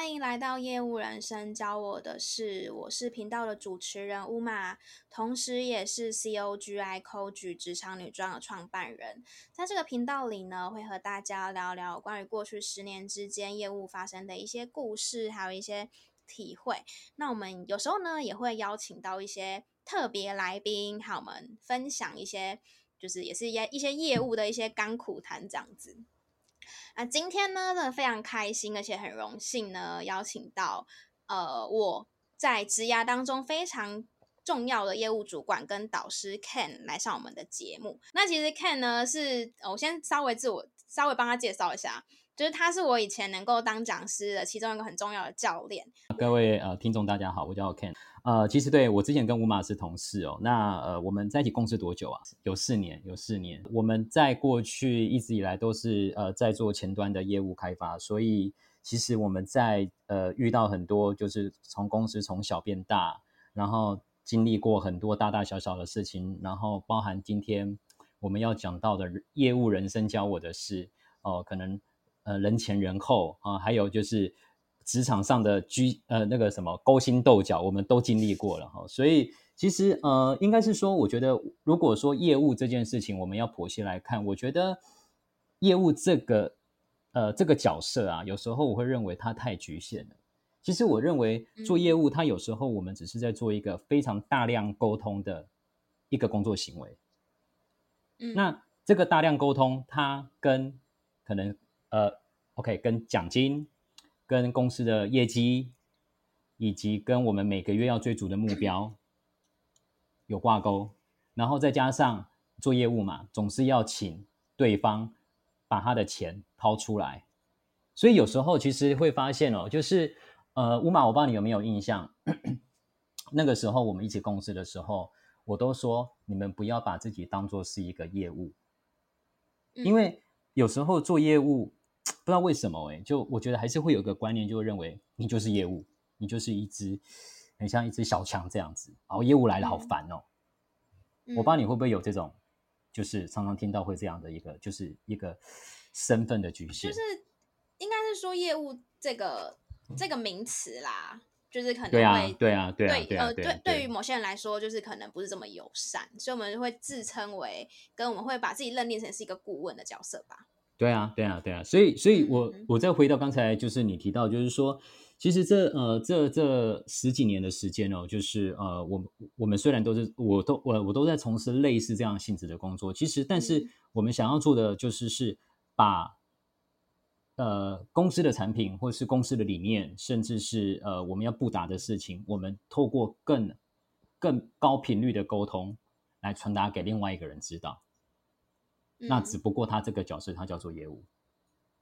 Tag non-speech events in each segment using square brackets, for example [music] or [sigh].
欢迎来到业务人生教我的事，我是频道的主持人乌玛同时也是 COGI Coach 职场女装的创办人。在这个频道里呢，会和大家聊聊关于过去十年之间业务发生的一些故事，还有一些体会。那我们有时候呢，也会邀请到一些特别来宾，和我们分享一些，就是也是一些一些业务的一些甘苦谈这样子。那今天呢，真的非常开心，而且很荣幸呢，邀请到呃我在职涯当中非常重要的业务主管跟导师 Ken 来上我们的节目。那其实 Ken 呢是，我先稍微自我稍微帮他介绍一下。就是他是我以前能够当讲师的其中一个很重要的教练。各位呃听众大家好，我叫 Ken。呃，其实对我之前跟吴马是同事哦。那呃我们在一起共事多久啊？有四年，有四年。我们在过去一直以来都是呃在做前端的业务开发，所以其实我们在呃遇到很多就是从公司从小变大，然后经历过很多大大小小的事情，然后包含今天我们要讲到的业务人生教我的事哦、可能。呃，人前人后啊，还有就是职场上的居呃那个什么勾心斗角，我们都经历过了哈。所以其实呃，应该是说，我觉得如果说业务这件事情，我们要剖析来看，我觉得业务这个呃这个角色啊，有时候我会认为它太局限了。其实我认为做业务，它有时候我们只是在做一个非常大量沟通的一个工作行为。嗯，那这个大量沟通，它跟可能。呃，OK，跟奖金、跟公司的业绩，以及跟我们每个月要追逐的目标有挂钩，然后再加上做业务嘛，总是要请对方把他的钱掏出来，所以有时候其实会发现哦，就是呃，Uma，我不知道你有没有印象，那个时候我们一起共事的时候，我都说你们不要把自己当做是一个业务，因为有时候做业务。不知道为什么哎、欸，就我觉得还是会有一个观念，就会认为你就是业务，你就是一只很像一只小强这样子。然后业务来了好烦哦、嗯。我不知道你会不会有这种，就是常常听到会这样的一个，就是一个身份的局限。就是应该是说业务这个这个名词啦，就是可能会对啊对啊对啊对呃对对于某些人来说，就是可能不是这么友善，所以我们会自称为跟我们会把自己认定成是一个顾问的角色吧。对啊，对啊，对啊，所以，所以我我再回到刚才，就是你提到，就是说，其实这呃这这十几年的时间哦，就是呃，我我们虽然都是，我都我我都在从事类似这样性质的工作，其实，但是我们想要做的就是是把呃公司的产品，或是公司的理念，甚至是呃我们要布达的事情，我们透过更更高频率的沟通来传达给另外一个人知道。那只不过他这个角色，他叫做业务，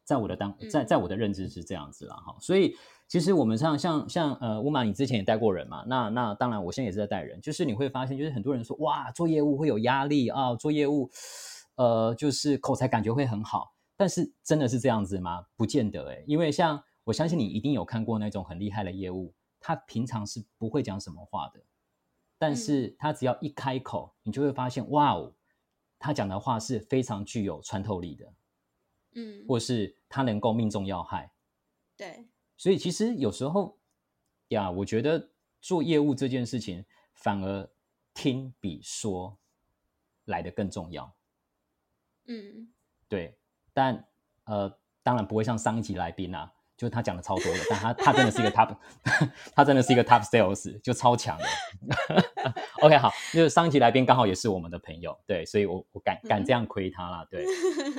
在我的当在在我的认知是这样子啦哈，所以其实我们像像像呃，Uma，你之前也带过人嘛，那那当然，我现在也是在带人，就是你会发现，就是很多人说哇，做业务会有压力啊，做业务呃，就是口才感觉会很好，但是真的是这样子吗？不见得诶，因为像我相信你一定有看过那种很厉害的业务，他平常是不会讲什么话的，但是他只要一开口，你就会发现哇哦。他讲的话是非常具有穿透力的，嗯，或是他能够命中要害，对，所以其实有时候呀，我觉得做业务这件事情反而听比说来的更重要，嗯，对，但呃，当然不会像上一集来宾啊。就是他讲的超多的，但他他真的是一个 top，[laughs] 他真的是一个 top sales，就超强的。[laughs] OK，好，就是上一集来宾刚好也是我们的朋友，对，所以我我敢敢这样亏他啦，对，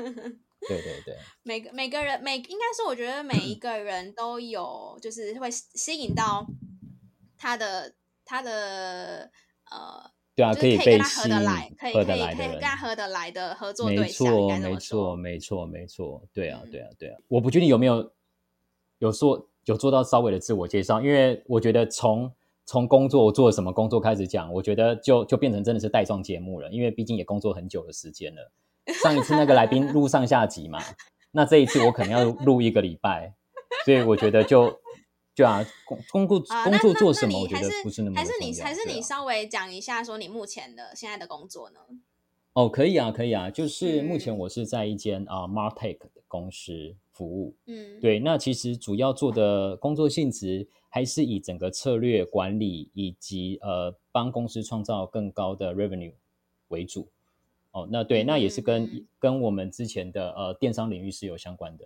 [laughs] 对对对。每个每个人每应该是我觉得每一个人都有，就是会吸引到他的他的呃，对啊，可以跟他合得来，可以可以可以跟他合得来的合作对象，没错没错没错没错，对啊对啊对啊，我不确定有没有。有做有做到稍微的自我介绍，因为我觉得从从工作我做了什么工作开始讲，我觉得就就变成真的是带状节目了，因为毕竟也工作很久的时间了。上一次那个来宾录上下集嘛，那这一次我可能要录一个礼拜，所以我觉得就对啊工工作工作做什么，我觉得不是那么还是你还是你稍微讲一下说你目前的现在的工作呢？哦，可以啊，可以啊，就是目前我是在一间啊、嗯呃、Martech 的公司服务，嗯，对，那其实主要做的工作性质还是以整个策略管理以及呃帮公司创造更高的 revenue 为主。哦，那对，那也是跟、嗯、跟我们之前的呃电商领域是有相关的。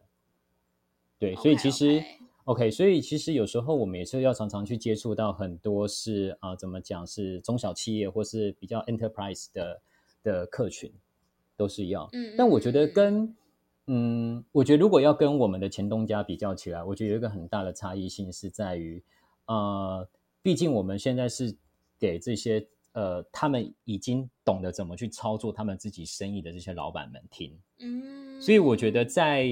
对，所以其实 OK，, okay. OK，所以其实有时候我们也是要常常去接触到很多是啊、呃，怎么讲是中小企业或是比较 enterprise 的。的客群都是要，嗯，但我觉得跟，嗯，我觉得如果要跟我们的前东家比较起来，我觉得有一个很大的差异性是在于，呃，毕竟我们现在是给这些呃，他们已经懂得怎么去操作他们自己生意的这些老板们听，嗯，所以我觉得在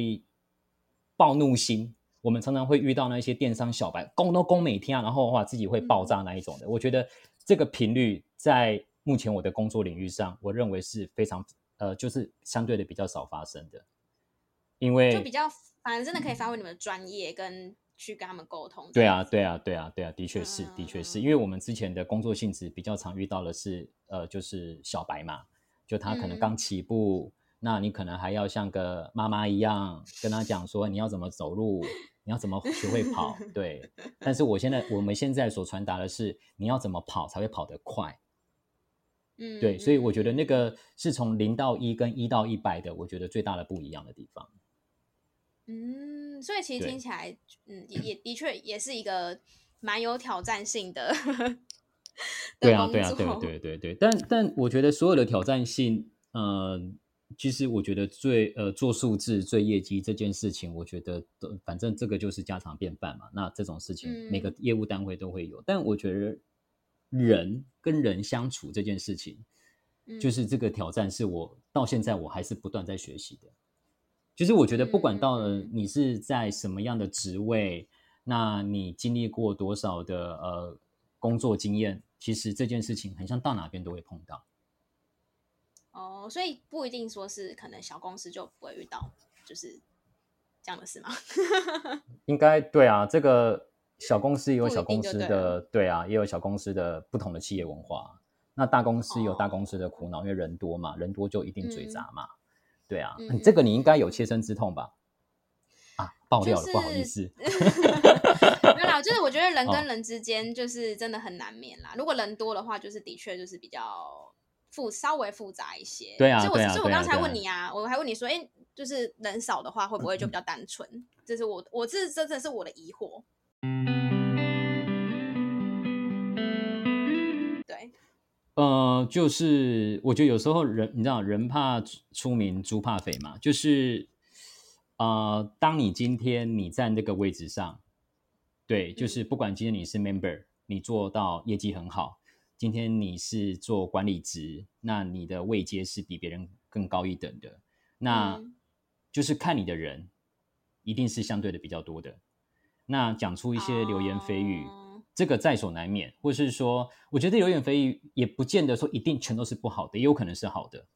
暴怒心，我们常常会遇到那些电商小白，攻都攻每天啊，然后的话自己会爆炸那一种的，我觉得这个频率在。目前我的工作领域上，我认为是非常呃，就是相对的比较少发生的，因为就比较，反正真的可以发挥你们的专业跟去跟他们沟通。对啊，对啊，对啊，对啊，的确是，的确是因为我们之前的工作性质比较常遇到的是呃，就是小白嘛，就他可能刚起步，嗯、那你可能还要像个妈妈一样跟他讲说你要怎么走路，你要怎么学会跑，对。[laughs] 但是我现在我们现在所传达的是你要怎么跑才会跑得快。嗯，对，所以我觉得那个是从零到一跟一到一百的，我觉得最大的不一样的地方。嗯，所以其实听起来，嗯，也也的确也是一个蛮有挑战性的。[laughs] 对啊，对啊，对对对对。但但我觉得所有的挑战性，呃，其实我觉得最呃做数字、最业绩这件事情，我觉得都反正这个就是家常便饭嘛。那这种事情每个业务单位都会有，嗯、但我觉得。人跟人相处这件事情，就是这个挑战，是我到现在我还是不断在学习的。就是我觉得，不管到了你是在什么样的职位，那你经历过多少的呃工作经验，其实这件事情很像到哪边都会碰到。哦，所以不一定说是可能小公司就不会遇到，就是这样的事吗？[laughs] 应该对啊，这个。小公司也有小公司的，对啊，也有小公司的不同的企业文化。那大公司有大公司的苦恼，因为人多嘛，人多就一定嘴杂嘛。对啊，这个你应该有切身之痛吧？啊，爆料了，不好意思。[laughs] 没有啦，就是我觉得人 [laughs] 跟人之间就是真的很难免啦。如果人多的话，就是的确就是比较复稍微复杂一些。对啊，所以我所以我刚才问你啊，我还问你说，哎，就是人少的话，会不会就比较单纯？这是我，我这真的是我的疑惑。对，呃，就是我觉得有时候人，你知道，人怕出名，猪怕肥嘛。就是，呃，当你今天你在那个位置上，对，就是不管今天你是 member，你做到业绩很好，今天你是做管理职，那你的位阶是比别人更高一等的，那就是看你的人，一定是相对的比较多的。那讲出一些流言蜚语，oh. 这个在所难免，或是说，我觉得流言蜚语也不见得说一定全都是不好的，也有可能是好的。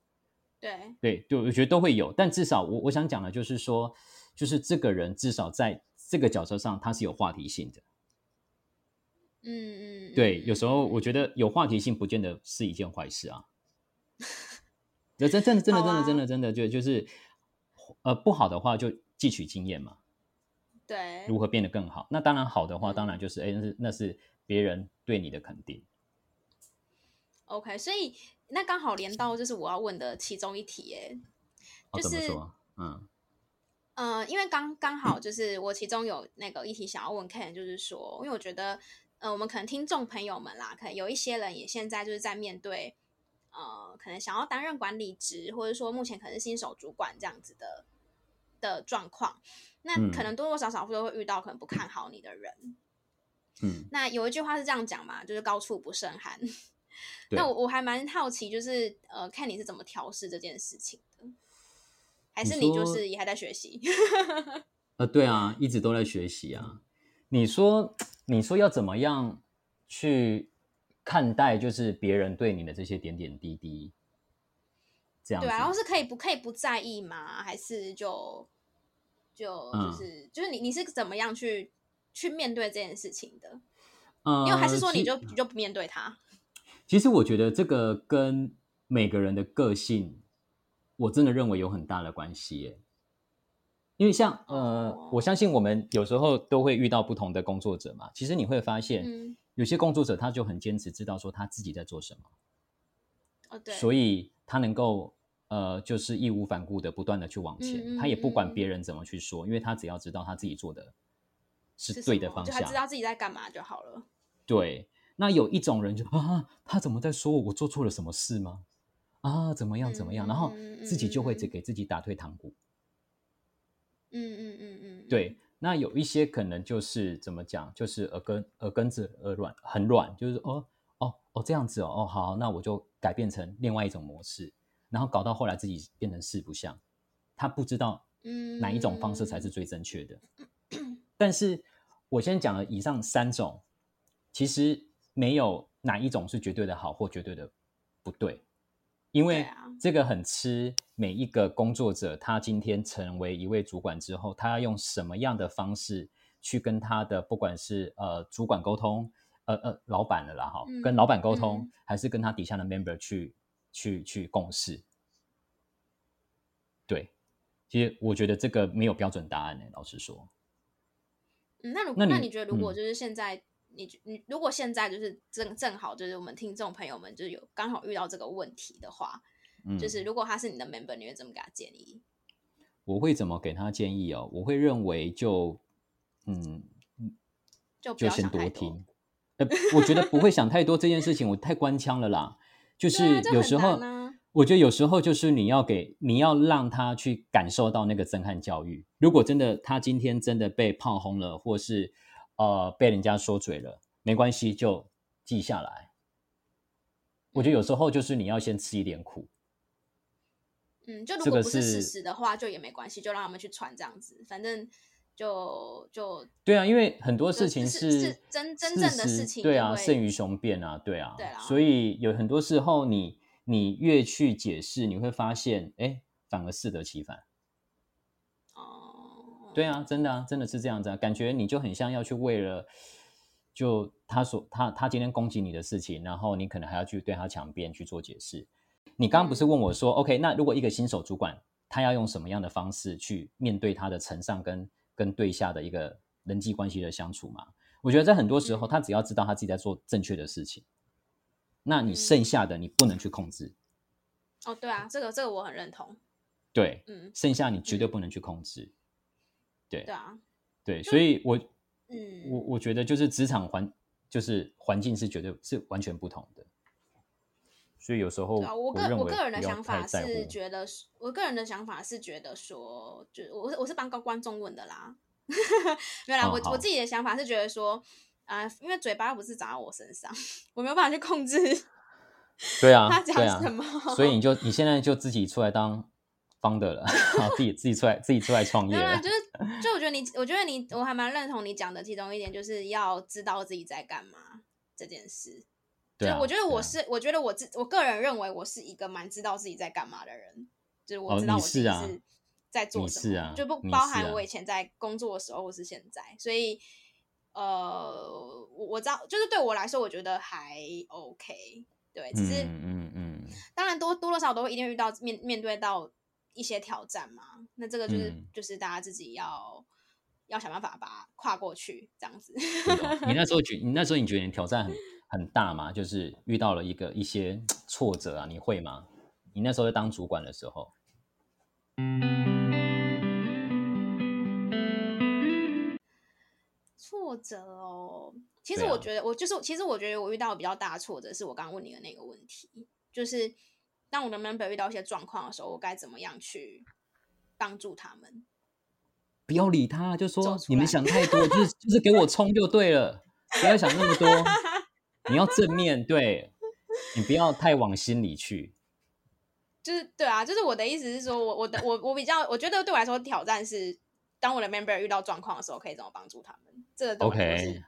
对对对，我觉得都会有，但至少我我想讲的就是说，就是这个人至少在这个角色上他是有话题性的。嗯嗯，对，有时候我觉得有话题性不见得是一件坏事啊。[laughs] 真真真的真的真的真的真的就就是，呃，不好的话就汲取经验嘛。对，如何变得更好？那当然好的话，当然就是哎、嗯，那是那是别人对你的肯定。OK，所以那刚好连到就是我要问的其中一题，哎，就是？嗯，呃，因为刚刚好就是我其中有那个议题想要问 Ken，就是说，因为我觉得，呃，我们可能听众朋友们啦，可能有一些人也现在就是在面对，呃，可能想要担任管理职，或者说目前可能是新手主管这样子的的状况。那可能多多少少都会遇到可能不看好你的人，嗯，那有一句话是这样讲嘛，就是高处不胜寒。[laughs] 那我我还蛮好奇，就是呃，看你是怎么调试这件事情的，还是你就是也还在学习？呃，对啊，一直都在学习啊。你说，你说要怎么样去看待，就是别人对你的这些点点滴滴，这样对啊，然后是可以不可以不在意吗？还是就？就就是、嗯、就是你你是怎么样去去面对这件事情的？嗯，因为还是说你就你就不面对他？其实我觉得这个跟每个人的个性，我真的认为有很大的关系耶。因为像呃，我相信我们有时候都会遇到不同的工作者嘛。其实你会发现，嗯、有些工作者他就很坚持，知道说他自己在做什么。哦，对。所以他能够呃，就是义无反顾的不断的去往前，嗯嗯嗯，他也不管别人怎么去说，因为他只要知道他自己做的是对的方向，就他知道自己在干嘛就好了。对。那有一种人就啊，他怎么在说我？我做错了什么事吗？啊，怎么样怎么样？嗯、然后自己就会给自己打退堂鼓。嗯嗯嗯嗯，对，那有一些可能就是怎么讲，就是耳根耳根子耳软，很软，就是哦哦哦这样子哦哦好，那我就改变成另外一种模式，然后搞到后来自己变成四不像，他不知道哪一种方式才是最正确的。嗯、[clears throat] 但是我先讲了以上三种，其实没有哪一种是绝对的好或绝对的不对。因为这个很吃每一个工作者，他今天成为一位主管之后，他要用什么样的方式去跟他的不管是呃主管沟通，呃呃老板的啦哈，跟老板沟通，嗯、还是跟他底下的 member 去去去共事。对，其实我觉得这个没有标准答案呢，老实说。嗯，那如那你，那你觉得如果就是现在？嗯你你如果现在就是正正好就是我们听众朋友们就是有刚好遇到这个问题的话，嗯，就是如果他是你的 member，你会怎么给他建议？我会怎么给他建议哦？我会认为就嗯就就先多听。呃，我觉得不会想太多这件事情，我太官腔了啦。就是有时候，啊、我觉得有时候就是你要给你要让他去感受到那个震撼教育。如果真的他今天真的被炮轰了，或是。呃，被人家说嘴了，没关系，就记下来。我觉得有时候就是你要先吃一点苦。嗯，就如果不是事实的话，就也没关系，就让他们去传这样子，反正就就对啊，因为很多事情是，是真真正的事情，对啊，胜于雄辩啊，对啊，对啊，所以有很多时候你你越去解释，你会发现，哎，反而适得其反。哦对啊，真的啊，真的是这样子啊，感觉你就很像要去为了就他所他他今天攻击你的事情，然后你可能还要去对他强辩去做解释。你刚刚不是问我说，嗯，OK，那如果一个新手主管他要用什么样的方式去面对他的承上跟跟对下的一个人际关系的相处嘛？我觉得在很多时候，他只要知道他自己在做正确的事情，那你剩下的你不能去控制。哦，对啊，这个这个我很认同。对，嗯，剩下你绝对不能去控制。对，对啊，对，所以我，嗯，我我觉得就是职场环，就是环境是绝对是完全不同的，所以有时候我，我个我个人的想法是觉得，我个人的想法是觉得说，就我我是帮高观众问的啦，[laughs] 没有啦，我我自己的想法是觉得说，啊、呃，因为嘴巴不是长在我身上，[laughs] 我没有办法去控制，[laughs] 对啊，他讲什么，所以你就你现在就自己出来当。方的了，好，自己自己出来，自己出来创业了。就是，就我觉得你，我觉得你，我还蛮认同你讲的其中一点，就是要知道自己在干嘛这件事。对、啊，我觉得我是，啊、我觉得我自，我个人认为我是一个蛮知道自己在干嘛的人。就是我知道我自己是在做什么，就不包含我以前在工作的时候或是现在。所以，呃，我我知道，就是对我来说，我觉得还 OK。对，只是，嗯嗯，嗯，当然多多多少少都会一定遇到面面对到。一些挑战嘛，那这个就是、嗯、就是大家自己要要想办法把它跨过去，这样子。你那时 [laughs] 候觉，你那时候你觉得你挑战很很大吗？就是遇到了一个一些挫折啊，你会吗？你那时候在当主管的时候，挫折哦。其实我觉得，我就是其实我觉得我遇到比较大的挫折，是我刚刚问你的那个问题，就是。当我的 member 遇到一些状况的时候，我该怎么样去帮助他们？不要理他，就说你们想太多，就是就是给我冲就对了，不要想那么多。你要正面对，你不要太往心里去。就是对啊，就是我的意思是说，我我的我我比较，我觉得对我来说挑战是，当我的 member 遇到状况的时候，可以怎么帮助他们？这个都是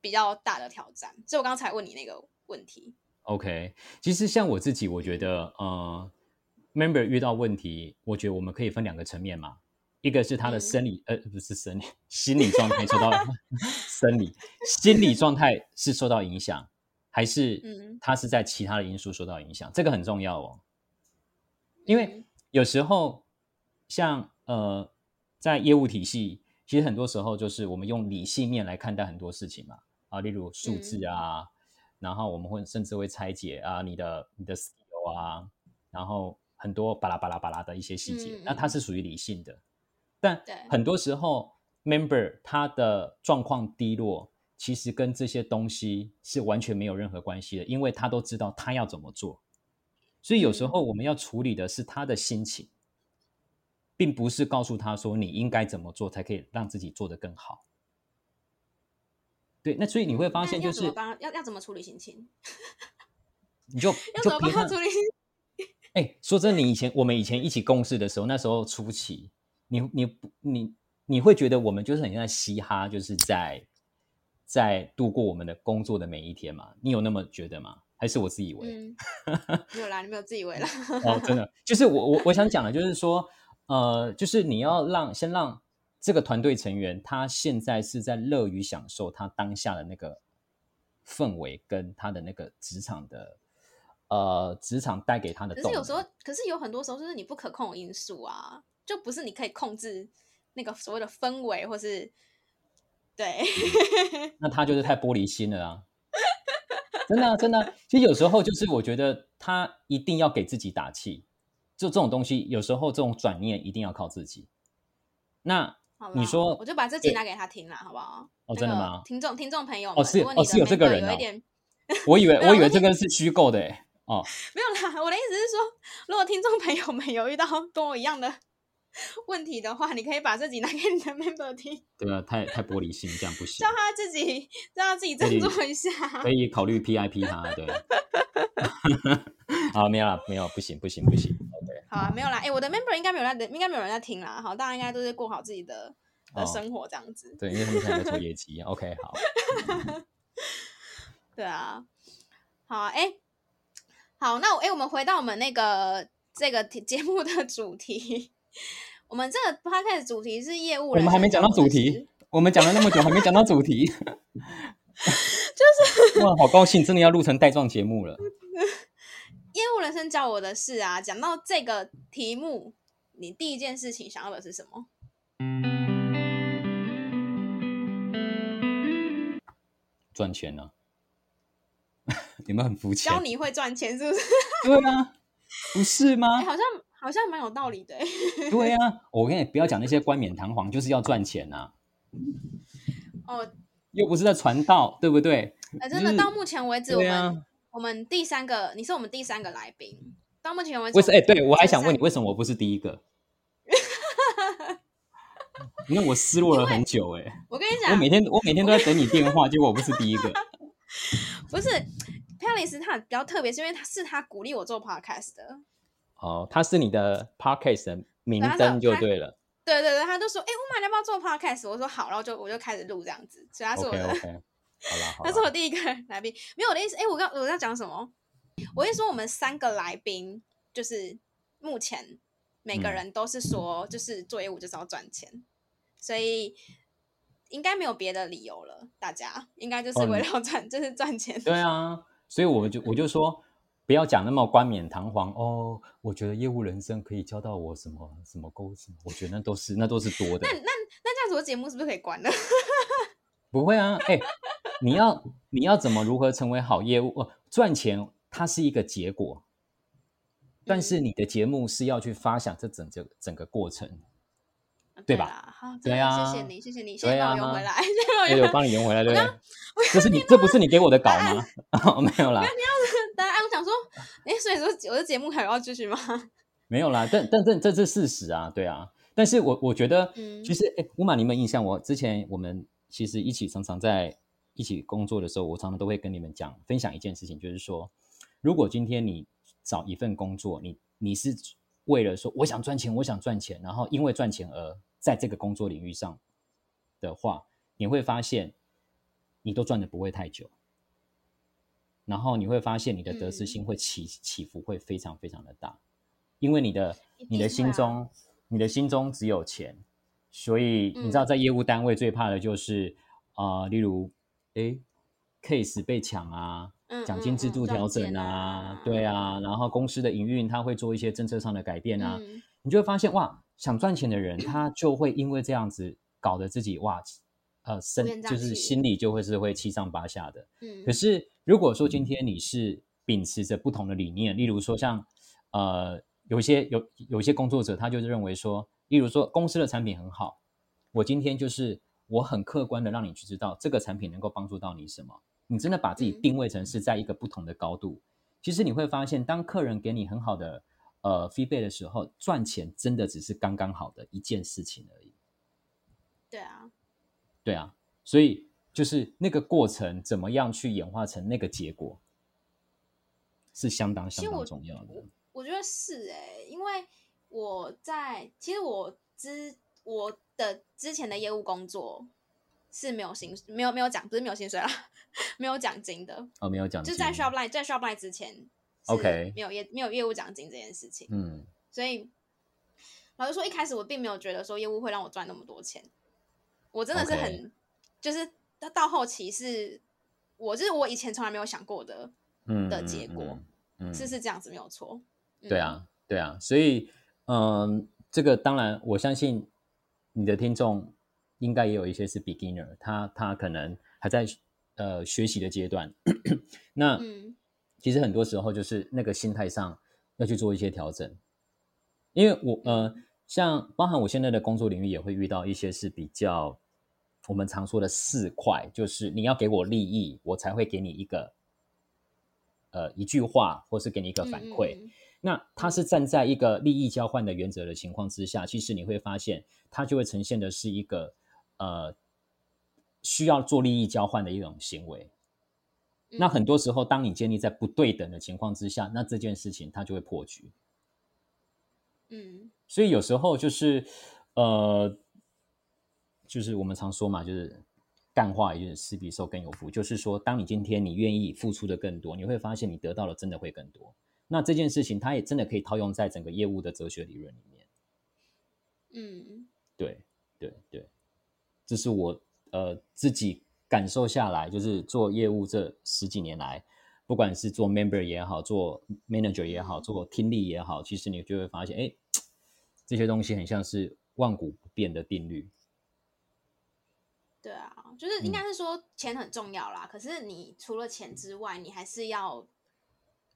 比较大的挑战。所以我刚才问你那个问题。OK，其实像我自己，我觉得，呃，member 遇到问题，我觉得我们可以分两个层面嘛。一个是他的生理，嗯、呃，不是生理，心理状态受到 [laughs] 生理，心理状态是受到影响，还是他是在其他的因素受到影响？嗯、这个很重要哦，因为有时候像呃，在业务体系，其实很多时候就是我们用理性面来看待很多事情嘛，啊，例如数字啊，嗯、然后我们会甚至会拆解啊，你的你的 skill 啊，然后很多巴拉巴拉巴拉的一些细节，嗯、那它是属于理性的，但很多时候。member 他的状况低落，其实跟这些东西是完全没有任何关系的，因为他都知道他要怎么做，所以有时候我们要处理的是他的心情，并不是告诉他说你应该怎么做才可以让自己做得更好。对，那所以你会发现就是要要要怎么处理心情？[laughs] 你就 [laughs] 要怎么帮他处理心情？[laughs] 哎，说真的，你以前我们以前一起共事的时候，那时候初期，你你你。你你会觉得我们就是很像在嘻哈，就是在在度过我们的工作的每一天嘛？你有那么觉得吗？还是我自以为？嗯、[laughs] 没有啦，你没有自以为啦。哦，真的，就是我我我想讲的，就是说，呃，就是你要让先让这个团队成员，他现在是在乐于享受他当下的那个氛围，跟他的那个职场的呃职场带给他的。可是有时候，可是有很多时候，就是你不可控的因素啊，就不是你可以控制。那个所谓的氛围，或是对，那他就是太玻璃心了啊！[laughs] 真的、啊，真的、啊，其实有时候就是我觉得他一定要给自己打气，就这种东西，有时候这种转念一定要靠自己。那你说，我就把这集拿给他听了，好不好？哦，真的吗？听众，听众朋友，哦是哦是有这个人哦，[laughs] 我以为我以为这个是虚构的哎，哦，没有啦，我的意思是说，如果听众朋友们有遇到跟我一样的。[laughs] 问题的话，你可以把自己拿给你的 [laughs] member 听。对啊，太太玻璃心，这样不行。叫他自己，让他自己振作一下。可以考虑 PIP 他，对。[laughs] 好，没有啦，没有，不行，不行，不行。OK。好啊，没有啦。哎、欸，我的 member 应该没有在，应该没有人在听啦。好，大家应该都是过好自己的的生活这样子。哦、对，因为他们现在在做业绩。OK，好。对啊。好，哎、欸，好，那我哎、欸，我们回到我们那个这个节目的主题。我们这个 podcast 主题是业务，我们还没讲到主题，我们讲了那么久还没讲到主题，[laughs] 就是哇，好高兴，真的要录成带状节目了。[laughs] 业务人生教我的事啊，讲到这个题目，你第一件事情想要的是什么？赚钱呢、啊？[laughs] 你们很肤浅，教你会赚钱是不是？对啊，不是吗？欸、好像。好像蛮有道理的。[laughs] 对呀、啊，我跟你不要讲那些冠冕堂皇，就是要赚钱呐、啊。哦，又不是在传道，对不对？哎，真的，就是、到目前为止，我们、啊、我们第三个，你是我们第三个来宾。到目前为止，为什么？哎，对我还想问你，为什么我不是第一个？[laughs] 因为我失落了很久。哎，我跟你讲，我每天我每天都在等你电话，结果我不是第一个。[laughs] 不是，佩里斯他比较特别，是因为他是他鼓励我做 podcast 的。哦，他是你的 podcast 的明灯就对了。对对对，他就说：“哎、欸，乌马，你要不要做 podcast？” 我说：“好。”然后就我就开始录这样子。所以他是我的，okay, okay. 好啦，[laughs] 他是我第一个来宾。没有我的意思，哎、欸，我刚我在讲什么？我意思说我们三个来宾，就是目前每个人都是说，就是做业务就是要赚钱，嗯、所以应该没有别的理由了。大家应该就是为了要赚，哦、就是赚钱。对啊，所以我就我就说。不要讲那么冠冕堂皇哦！我觉得业务人生可以教到我什么什么沟通，我觉得那都是那都是多的。那那那这样子，我节目是不是可以关了？[laughs] 不会啊！哎、欸，你要你要怎么如何成为好业务？哦，赚钱它是一个结果，但是你的节目是要去发想这整个整个过程。对吧？好，对啊，谢谢你，谢谢你，谢谢帮我圆回来，谢谢我帮你圆回来，对不对？这是你，这不是你给我的稿吗？[laughs] 没有啦。你要大家，我想说，哎，所以说我的节目还要继续吗？[laughs] 没有啦，但但这这是事实啊，对啊。但是我我觉得，其实，哎，乌马，你们印象？我之前我们其实一起常常在一起工作的时候，我常常都会跟你们讲分享一件事情，就是说，如果今天你找一份工作，你你是为了说我想赚钱，我想赚钱，然后因为赚钱而在这个工作领域上的话，你会发现你都赚的不会太久，然后你会发现你的得失心会起、嗯、起伏会非常非常的大，因为你的、啊、你的心中你的心中只有钱，所以你知道在业务单位最怕的就是啊、嗯呃，例如哎 case 被抢啊，奖金制度调整啊，啊对啊，然后公司的营运他会做一些政策上的改变啊，嗯、你就会发现哇，想赚钱的人他就会因为这样子搞得自己哇，呃，身就是心里就会是会七上八下的。嗯，可是如果说今天你是秉持着不同的理念，例如说像呃，有些有有些工作者他就是认为说，例如说公司的产品很好，我今天就是我很客观的让你去知道这个产品能够帮助到你什么。你真的把自己定位成是在一个不同的高度，嗯、其实你会发现，当客人给你很好的呃 feedback 的时候，赚钱真的只是刚刚好的一件事情而已。对啊，对啊，所以就是那个过程怎么样去演化成那个结果，是相当相当重要的。我，我觉得是哎、欸，因为我在其实我之我的之前的业务工作是没有薪没有没有奖，不是没有薪水啦。[laughs] 没有奖金的哦，没有奖金，就在 Shopline 在 Shopline 之前，OK，没有业没有业务奖金这件事情，嗯，所以老实说，一开始我并没有觉得说业务会让我赚那么多钱，我真的是很，Okay. 就是到到后期是，我就是我以前从来没有想过的，嗯的结果，是是这样子没有错，对啊，对啊，所以嗯，这个当然我相信你的听众应该也有一些是 beginner，他他可能还在。呃，学习的阶段，[clears throat] 那、嗯、其实很多时候就是那个心态上要去做一些调整，因为我呃，像包含我现在的工作领域也会遇到一些是比较我们常说的四块，就是你要给我利益，我才会给你一个呃一句话，或是给你一个反馈。嗯、那它是站在一个利益交换的原则的情况之下，其实你会发现它就会呈现的是一个呃。需要做利益交换的一种行为，那很多时候，当你建立在不对等的情况之下，那这件事情它就会破局。嗯，所以有时候就是，呃，就是我们常说嘛，就是干话，也就是施比受更有福。就是说，当你今天你愿意付出的更多，你会发现你得到的真的会更多。那这件事情，它也真的可以套用在整个业务的哲学理论里面。嗯，对对对，这是我。呃，自己感受下来，就是做业务这十几年来，不管是做 member 也好，做 manager 也好，做 team lead 也好，其实你就会发现，哎，这些东西很像是万古不变的定律。对啊，就是应该是说钱很重要啦，嗯、可是你除了钱之外，你还是要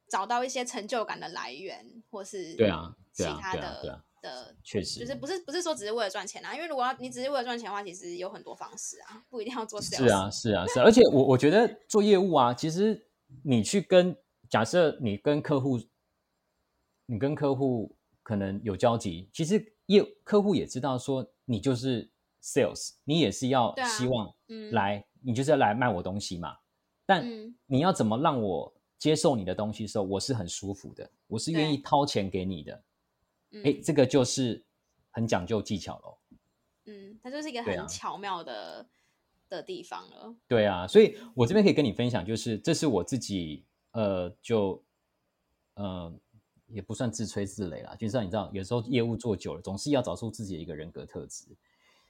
找到一些成就感的来源，或是对啊，其他的。的确实，就是不是不是说只是为了赚钱啊，因为如果要你只是为了赚钱的话，其实有很多方式啊，不一定要做 sales。是啊，是啊，是啊。而且我我觉得做业务啊，其实你去跟假设你跟客户，你跟客户可能有交集，其实业客户也知道说你就是 sales，你也是要希望来，啊嗯、你就是要来卖我东西嘛。但你要怎么让我接受你的东西的时候，我是很舒服的，我是愿意掏钱给你的。哎，这个就是很讲究技巧喽。嗯，它就是一个很巧妙的、啊、的地方了。对啊，所以我这边可以跟你分享，就是这是我自己呃，就呃，也不算自吹自擂啦。就是你知道，有时候业务做久了，总是要找出自己的一个人格特质。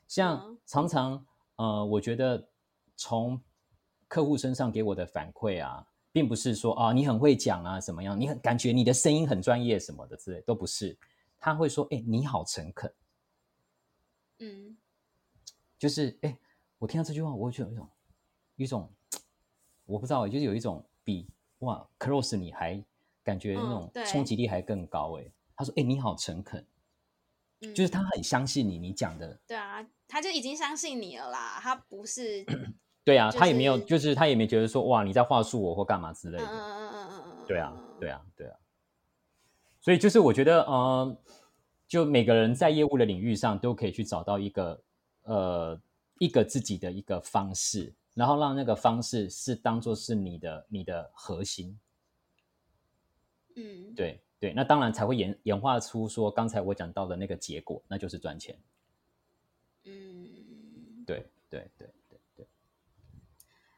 像常常呃，我觉得从客户身上给我的反馈啊，并不是说啊你很会讲啊怎么样，你很感觉你的声音很专业什么的之类，都不是。他会说：“哎、欸，你好诚恳。”嗯，就是哎、欸，我听到这句话，我会觉得有一种，一种，我不知道，就是有一种比哇，close 你还感觉那种冲击力还更高。哎、嗯，他说：“哎、欸，你好诚恳。嗯”就是他很相信你，你讲的。对啊，他就已经相信你了啦。他不是，[clears throat] 对啊，就是、他也没有，就是他也没觉得说哇，你在话术我或干嘛之类的。嗯嗯嗯嗯嗯。对啊，对啊，对啊。所以就是我觉得，呃，就每个人在业务的领域上都可以去找到一个，呃，一个自己的一个方式，然后让那个方式是当做是你的你的核心。嗯，对对，那当然才会演演化出说刚才我讲到的那个结果，那就是赚钱。嗯，对对对对对。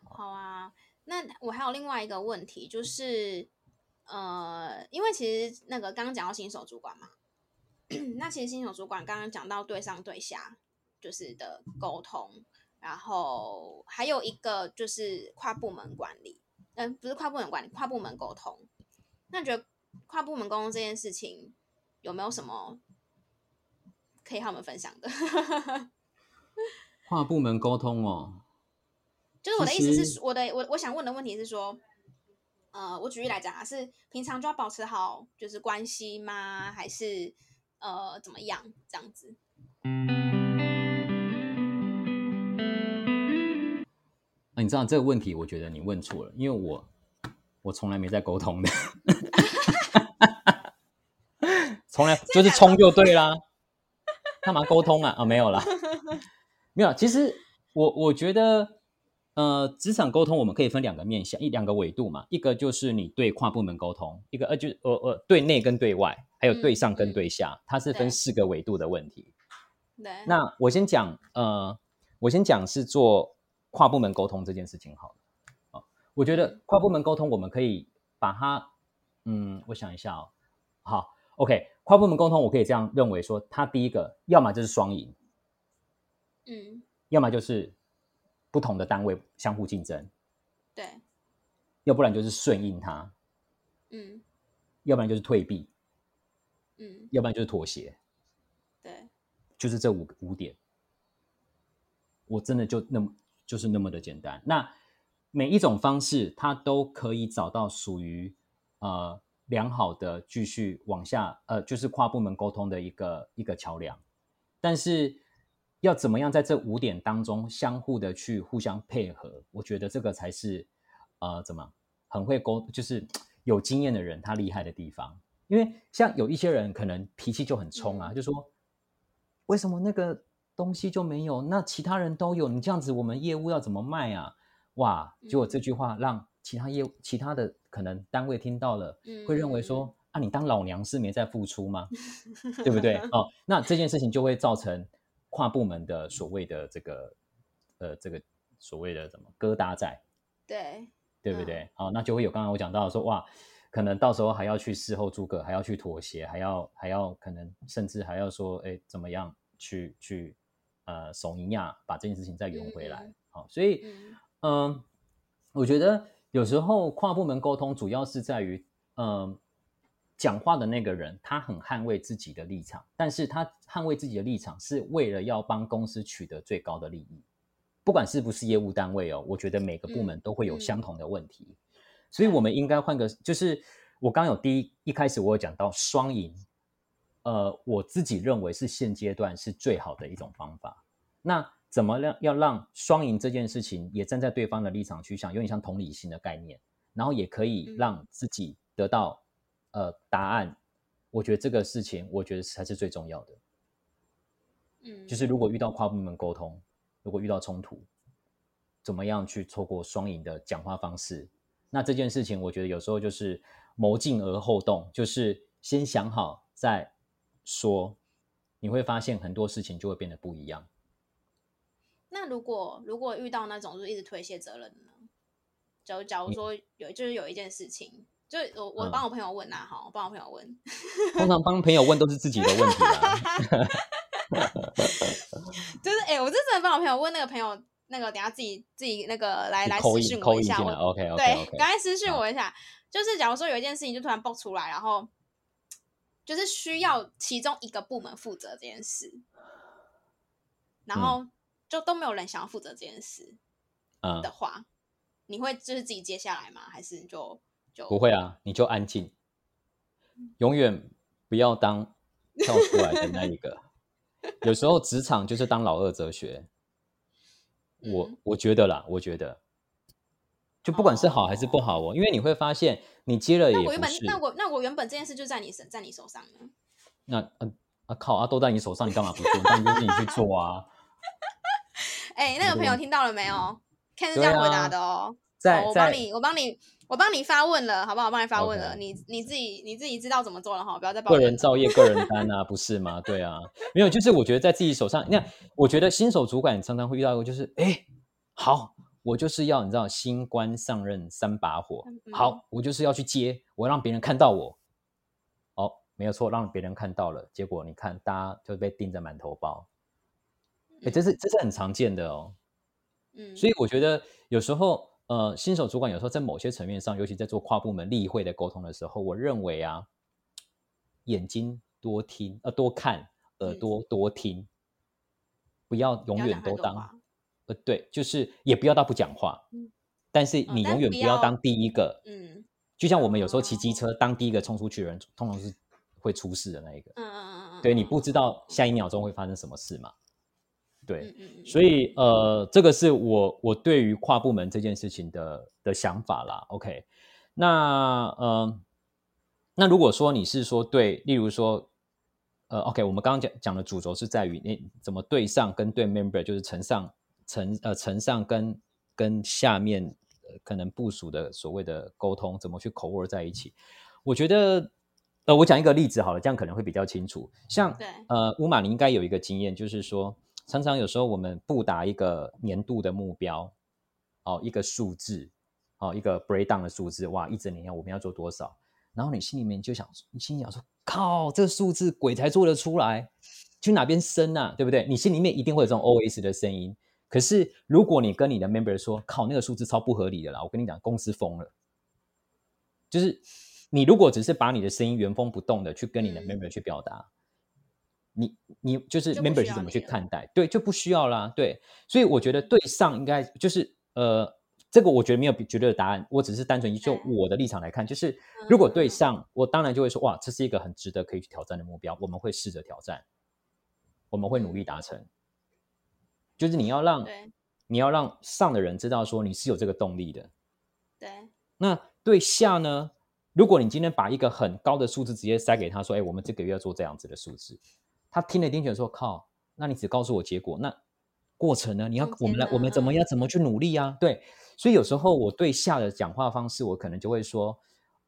好啊，那我还有另外一个问题就是。呃，因为其实那个刚刚讲到新手主管嘛，[coughs] 那其实新手主管刚刚讲到对上对下就是的沟通，然后还有一个就是跨部门管理。嗯、呃，不是跨部门管理，跨部门沟通。那你觉得跨部门沟通这件事情有没有什么可以和我们分享的？[laughs] 跨部门沟通哦，就是我的意思是，我的我我想问的问题是说，呃，我举例来讲啊，是平常就要保持好就是关系吗？还是呃怎么样这样子？你知道这个问题，我觉得你问错了，因为我我从来没在沟通的。[laughs] 从来就是冲就对啦，干嘛沟通啊？啊、哦，没有啦，[laughs] 没有。其实我我觉得，呃，职场沟通我们可以分两个面向，一两个维度嘛。一个就是你对跨部门沟通，一个呃就呃呃对内跟对外，还有对上跟对下，嗯、它是分四个维度的问题。对。那我先讲，呃，我先讲是做跨部门沟通这件事情好了。哦，我觉得跨部门沟通我们可以把它，嗯，我想一下哦，好。OK，跨部门沟通，我可以这样认为说，它第一个，要么就是双赢，嗯，要么就是不同的单位相互竞争，对，要不然就是顺应它，嗯，要不然就是退避，嗯，要不然就是妥协，对，就是这五五点，我真的就那么就是那么的简单。那每一种方式，它都可以找到属于呃。良好的继续往下，呃，就是跨部门沟通的一个一个桥梁。但是要怎么样在这五点当中相互的去互相配合，我觉得这个才是呃，怎么很会沟，就是 [tsk] 有经验的人他厉害的地方。因为像有一些人可能脾气就很冲啊，嗯、就说为什么那个东西就没有，那其他人都有，你这样子我们业务要怎么卖啊？哇！结果这句话让其他业务、其他的可能单位听到了，会认为说：“啊，你当老娘是没在付出吗？[laughs] 对不对？”哦，[laughs] 那这件事情就会造成跨部门的所谓的这个呃，这个所谓的什么疙瘩在，对，对不对？好、嗯哦，那就会有刚刚我讲到的说，哇，可能到时候还要去事后诸葛，还要去妥协，还要还要可能甚至还要说，哎，怎么样去去呃，索尼亚把这件事情再圆回来。好、所以嗯。呃我觉得有时候跨部门沟通主要是在于，嗯、呃，讲话的那个人他很捍卫自己的立场，但是他捍卫自己的立场是为了要帮公司取得最高的利益，不管是不是业务单位哦，我觉得每个部门都会有相同的问题，嗯嗯、所以我们应该换个，就是我刚有第一一开始我有讲到双赢，呃，我自己认为是现阶段是最好的一种方法，那。怎么让要让双赢这件事情也站在对方的立场去想，有点像同理心的概念，然后也可以让自己得到、嗯、呃答案。我觉得这个事情，我觉得才是最重要的。嗯，就是如果遇到跨部门沟通，如果遇到冲突，怎么样去错过双赢的讲话方式？那这件事情，我觉得有时候就是谋静而后动，就是先想好再说，你会发现很多事情就会变得不一样。那如果如果遇到那种就是一直推卸责任的呢？就假如说有就是有一件事情，就我我帮我朋友问呐、啊，哈、嗯，我帮我朋友问。通常帮朋友问都是自己的问题啊。[laughs] 就是哎、欸，我真的帮我朋友问那个朋友，那个等下自己自己那个来来私讯我一下，我 OK OK 对，赶快私讯我一下。就是假如说有一件事情就突然爆出来，然后就是需要其中一个部门负责这件事，然后。嗯就都没有人想要负责这件事，嗯的话，嗯、你会就是自己接下来吗？还是就就不会啊？你就安静，永远不要当跳出来的那一个。有时候职场就是当老二哲学，[laughs] 我我觉得啦，我觉得，就不管是好还是不好哦，哦因为你会发现你接了也不是。那我原本那我那我原本这件事就在你手在你手上呢。那嗯啊靠啊，都在你手上，你干嘛不做？那你就是你去做啊。[laughs] 哎、欸，那个朋友听到了没有？Ken 是这样回答的哦。在，我帮你，我帮你，我帮你发问了，好不好？我帮你发问了.你你自己你自己知道怎么做了哈，不要再抱怨。个人造业，个人担啊，不是吗？对啊，没有，就是我觉得在自己手上，那我觉得新手主管常常会遇到一个，就是哎，好，我就是要你知道，新官上任三把火，好，我就是要去接，我要让别人看到我。哦，没有错，让别人看到了，结果你看，大家就被盯着满头包。哎，这是这是很常见的哦，嗯，所以我觉得有时候，呃，新手主管有时候在某些层面上，尤其在做跨部门例会的沟通的时候，我认为啊，眼睛多听，呃，多看，耳朵多听，嗯、不要永远都当，呃，对，就是也不要到不讲话，嗯、但是你永远不要当第一个，嗯，就像我们有时候骑机车，嗯、当第一个冲出去的人，通常是会出事的那一个，嗯嗯嗯，对，你不知道下一秒钟会发生什么事嘛。对，所以呃，这个是我我对于跨部门这件事情的的想法啦。OK，那呃，那如果说你是说对，例如说呃，OK，我们刚刚讲讲的主轴是在于你怎么对上跟对 member，就是层上层呃层上跟跟下面、呃、可能部署的所谓的沟通，怎么去 co-work 在一起？我觉得呃，我讲一个例子好了，这样可能会比较清楚。像对呃，乌马，你应该有一个经验，就是说。常常有时候我们布达一个年度的目标，哦，一个数字，哦，一个 breakdown 的数字，哇，一整年要我们要做多少？然后你心里面就想，你心里想说，靠，这个数字鬼才做得出来，去哪边生啊？对不对？你心里面一定会有这种 OS 的声音。可是如果你跟你的 member 说，靠，那个数字超不合理的啦，我跟你讲，公司疯了。就是你如果只是把你的声音原封不动的去跟你的 member 去表达。嗯你你就是 member 是怎么去看待？对，就不需要啦。对，所以我觉得对上应该就是呃，这个我觉得没有绝对的答案。我只是单纯就我的立场来看，就是如果对上，我当然就会说哇，这是一个很值得可以去挑战的目标，我们会试着挑战，我们会努力达成。就是你要让你要让上的人知道说你是有这个动力的。对。那对下呢？如果你今天把一个很高的数字直接塞给他说，哎，我们这个月要做这样子的数字。他听了听觉说：“靠，那你只告诉我结果，那过程呢？你要我们来，我们怎么样怎么去努力啊？对，所以有时候我对下的讲话方式，我可能就会说：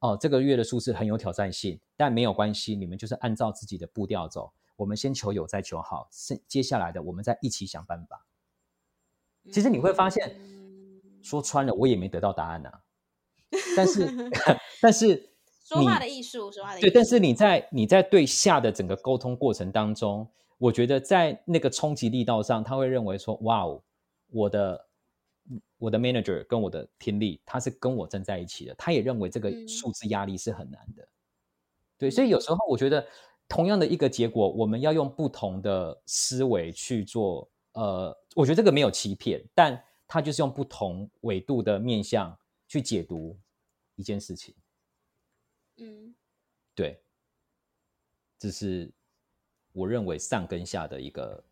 哦，这个月的数字很有挑战性，但没有关系，你们就是按照自己的步调走。我们先求有，再求好，是接下来的，我们再一起想办法。其实你会发现，说穿了，我也没得到答案呐、啊。[laughs] 但是，但是。”说话的艺术，说话的艺术。对，但是你在你在对下的整个沟通过程当中，我觉得在那个冲击力道上，他会认为说：“哇哦，我的我的 manager 跟我的 team lead，他是跟我站在一起的，他也认为这个数字压力是很难的。嗯”对，所以有时候我觉得，同样的一个结果，我们要用不同的思维去做。呃，我觉得这个没有欺骗，但他就是用不同维度的面向去解读一件事情。嗯，对，这是我认为上跟下的一个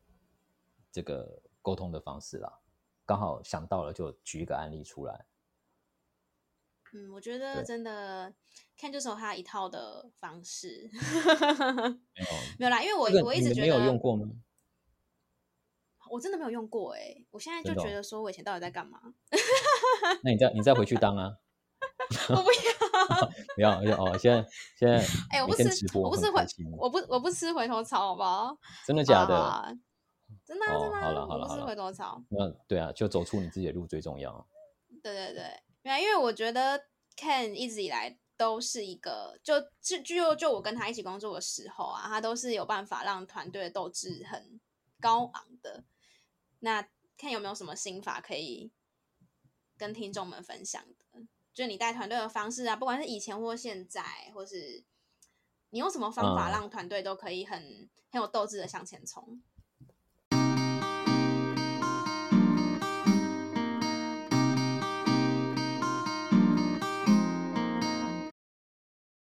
这个沟通的方式啦。刚好想到了，就举一个案例出来。嗯，我觉得真的看就是有他一套的方式。[laughs] 没 [laughs] 有，没有啦，因为我、这个、我一直觉得没有用过吗？我真的没有用过哎、欸，我现在就觉得说我以前到底在干嘛？那你再你再回去当啊！[laughs] 我不要，不要，不要哦！现在现在，哎、欸，我不吃，我不吃回，我不我不吃回头草，好不好？真的假的？啊、真的、啊、真的、啊，好了好了，我不吃回头草。那对啊，就走出你自己的路最重要。对对对，因为因为我觉得 Ken 一直以来都是一个，就就就就我跟他一起工作的时候啊，他都是有办法让团队的斗志很高昂的。那 Ken 有没有什么心法可以跟听众们分享的？就你带团队的方式啊，不管是以前或现在，或是你用什么方法让团队都可以很、嗯、很有斗志的向前冲。